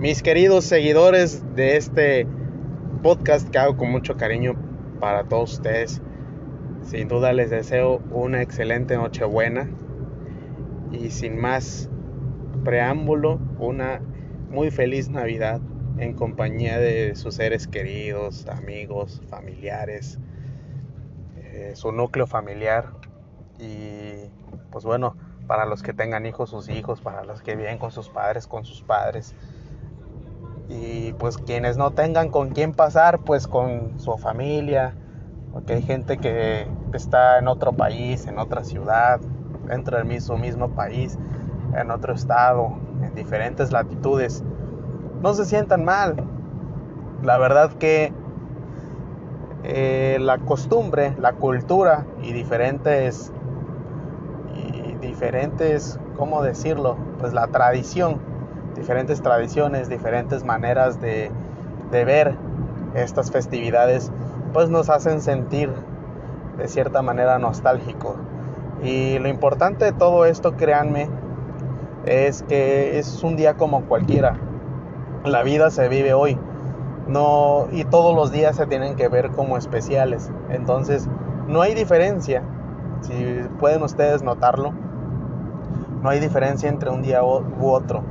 mis queridos seguidores de este podcast que hago con mucho cariño para todos ustedes. Sin duda les deseo una excelente Nochebuena y sin más preámbulo, una muy feliz Navidad en compañía de sus seres queridos, amigos, familiares, eh, su núcleo familiar y pues bueno, para los que tengan hijos, sus hijos, para los que viven con sus padres, con sus padres y pues quienes no tengan con quién pasar, pues con su familia, porque hay gente que está en otro país, en otra ciudad, dentro del mismo, mismo país, en otro estado, en diferentes latitudes. No se sientan mal. La verdad que eh, la costumbre, la cultura y diferentes, y diferentes, ¿cómo decirlo? Pues la tradición diferentes tradiciones, diferentes maneras de, ver estas festividades, pues nos hacen sentir de cierta manera nostálgico. Y lo importante de todo esto, créanme, es que es un día como cualquiera. La vida se vive hoy. No, y todos los días se tienen que ver como especiales. Entonces, no hay diferencia. Si pueden ustedes notarlo, no hay diferencia entre un día u otro.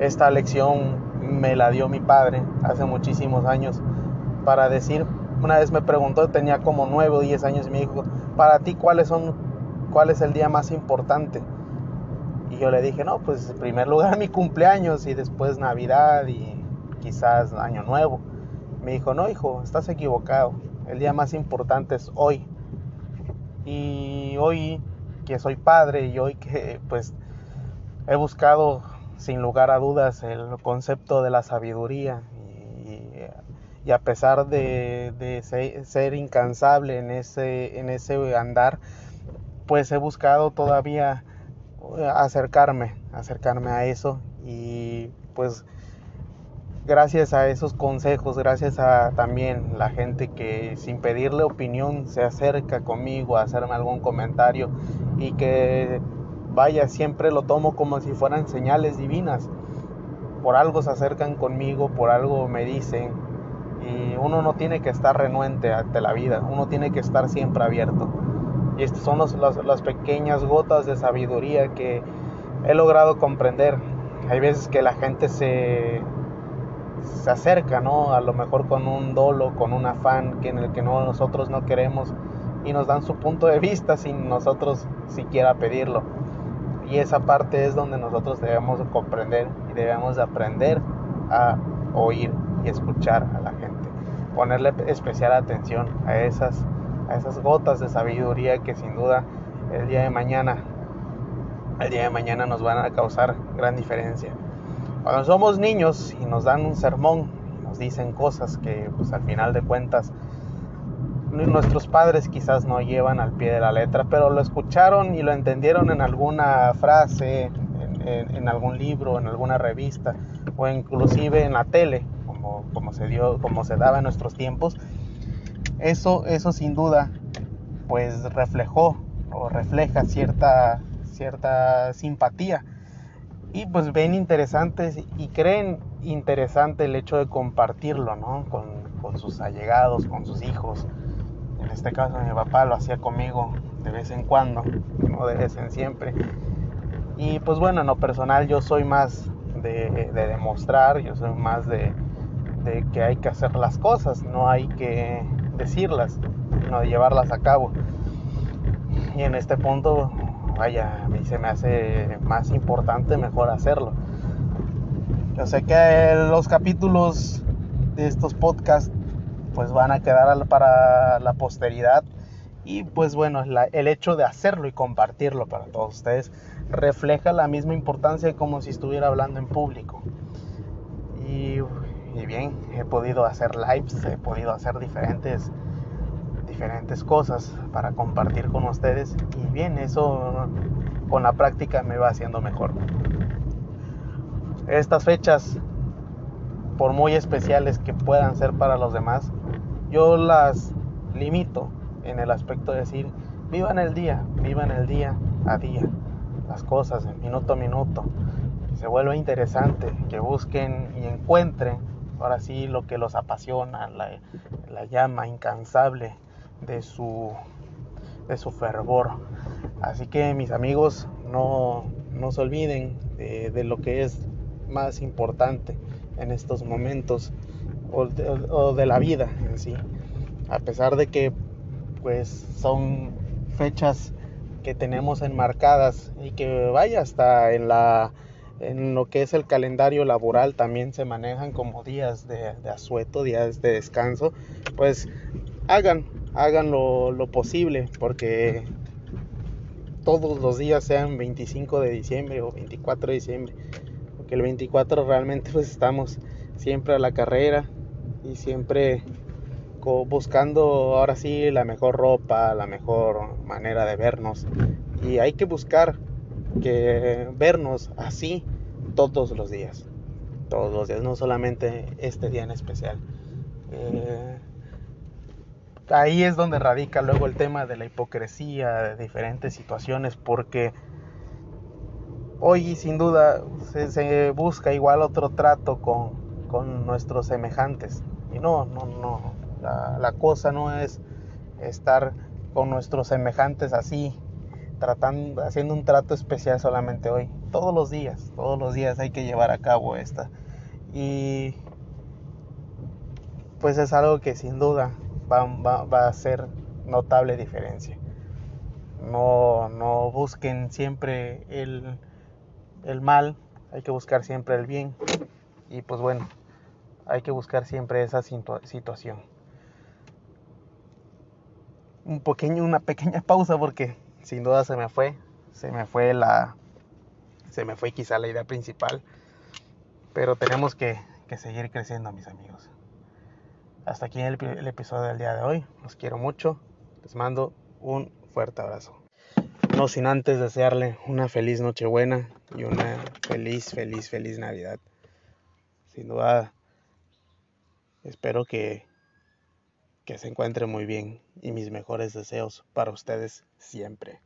Esta lección me la dio mi padre hace muchísimos años para decir, una vez me preguntó, tenía como 9 o 10 años y me dijo, para ti cuáles son, cuál es el día más importante? Y yo le dije, no, pues en primer lugar mi cumpleaños y después Navidad y quizás Año Nuevo. Me dijo, no, hijo, estás equivocado. El día más importante es hoy. Y hoy que soy padre y hoy que pues he buscado sin lugar a dudas el concepto de la sabiduría. Y, a pesar de, ser, incansable en ese, en ese andar, pues he buscado todavía eh, acercarme, acercarme a eso. Y pues gracias a esos consejos, gracias a también la gente que sin pedirle opinión se acerca conmigo a hacerme algún comentario y que vaya, siempre lo tomo como si fueran señales divinas. Por algo se acercan conmigo, por algo me dicen. Y uno no tiene que estar renuente ante la vida, uno tiene que estar siempre abierto. Y estas son las, pequeñas gotas de sabiduría que he logrado comprender. Hay veces que la gente se, se acerca, ¿no? A lo mejor con un dolo, con un afán que en el que no, nosotros no queremos y nos dan su punto de vista sin nosotros siquiera pedirlo. Y esa parte es donde nosotros debemos comprender y debemos de aprender a oír y escuchar a la gente. Ponerle especial atención a esas, a esas gotas de sabiduría que sin duda el día de mañana, el día de mañana nos van a causar gran diferencia. Cuando somos niños y nos dan un sermón, nos dicen cosas que pues al final de cuentas nuestros padres quizás no llevan al pie de la letra, pero lo escucharon y lo entendieron en alguna frase, en, algún libro, en alguna revista o inclusive en la tele, como, como, se dio, como se daba en nuestros tiempos. Eso, eso sin duda, pues reflejó o refleja cierta, cierta simpatía. Y pues ven interesantes y creen interesante el hecho de compartirlo, ¿no? Con, con sus allegados, con sus hijos, en este caso mi papá lo hacía conmigo de vez en cuando, no de vez en siempre. Y pues bueno, en lo personal yo soy más de, demostrar, yo soy más de, que hay que hacer las cosas, no hay que decirlas, sino de llevarlas a cabo. Y en este punto, vaya, a mí se me hace más importante mejor hacerlo. Yo sé que los capítulos de estos podcasts pues van a quedar para la posteridad. Y pues bueno, el hecho de hacerlo y compartirlo para todos ustedes refleja la misma importancia como si estuviera hablando en público. Y, bien, he podido hacer lives, he podido hacer diferentes, diferentes cosas para compartir con ustedes. Y bien, eso con la práctica me va haciendo mejor. Estas fechas, por muy especiales que puedan ser para los demás, yo las limito en el aspecto de decir, vivan el día, vivan el día a día, las cosas, minuto a minuto. se vuelva interesante, que busquen y encuentren ahora sí lo que los apasiona, la, la llama incansable de su, de su fervor. Así que mis amigos, no, no se olviden de, de, lo que es más importante en estos momentos o de, la vida en sí. A pesar de que pues son fechas que tenemos enmarcadas y que vaya hasta en la en lo que es el calendario laboral también se manejan como días de, de asueto, días de descanso, pues hagan, hagan lo, lo, posible porque todos los días sean 25 de diciembre o 24 de diciembre, porque el 24 realmente pues estamos siempre a la carrera y siempre buscando ahora sí la mejor ropa, la mejor manera de vernos y hay que buscar que vernos así todos los días, todos los días, no solamente este día en especial. Eh, ahí es donde radica luego el tema de la hipocresía de diferentes situaciones, porque hoy sin duda se, busca igual otro trato con, con, nuestros semejantes. Y no, no, no, la, la cosa no es estar con nuestros semejantes así, tratando, haciendo un trato especial solamente hoy. Todos los días, todos los días hay que llevar a cabo esta. Y pues es algo que sin duda va, va, va a hacer notable diferencia. No, no busquen siempre el, el mal, hay que buscar siempre el bien. Y pues bueno, hay que buscar siempre esa situación. Un pequeño, una pequeña pausa porque sin duda se me fue, se me fue la, se me fue quizá la idea principal, pero tenemos que, que seguir creciendo mis amigos. Hasta aquí el, el episodio del día de hoy, los quiero mucho, les mando un fuerte abrazo. No sin antes desearle una feliz Nochebuena y una feliz, feliz, feliz Navidad. Sin duda, espero que que se encuentre muy bien y mis mejores deseos para ustedes siempre.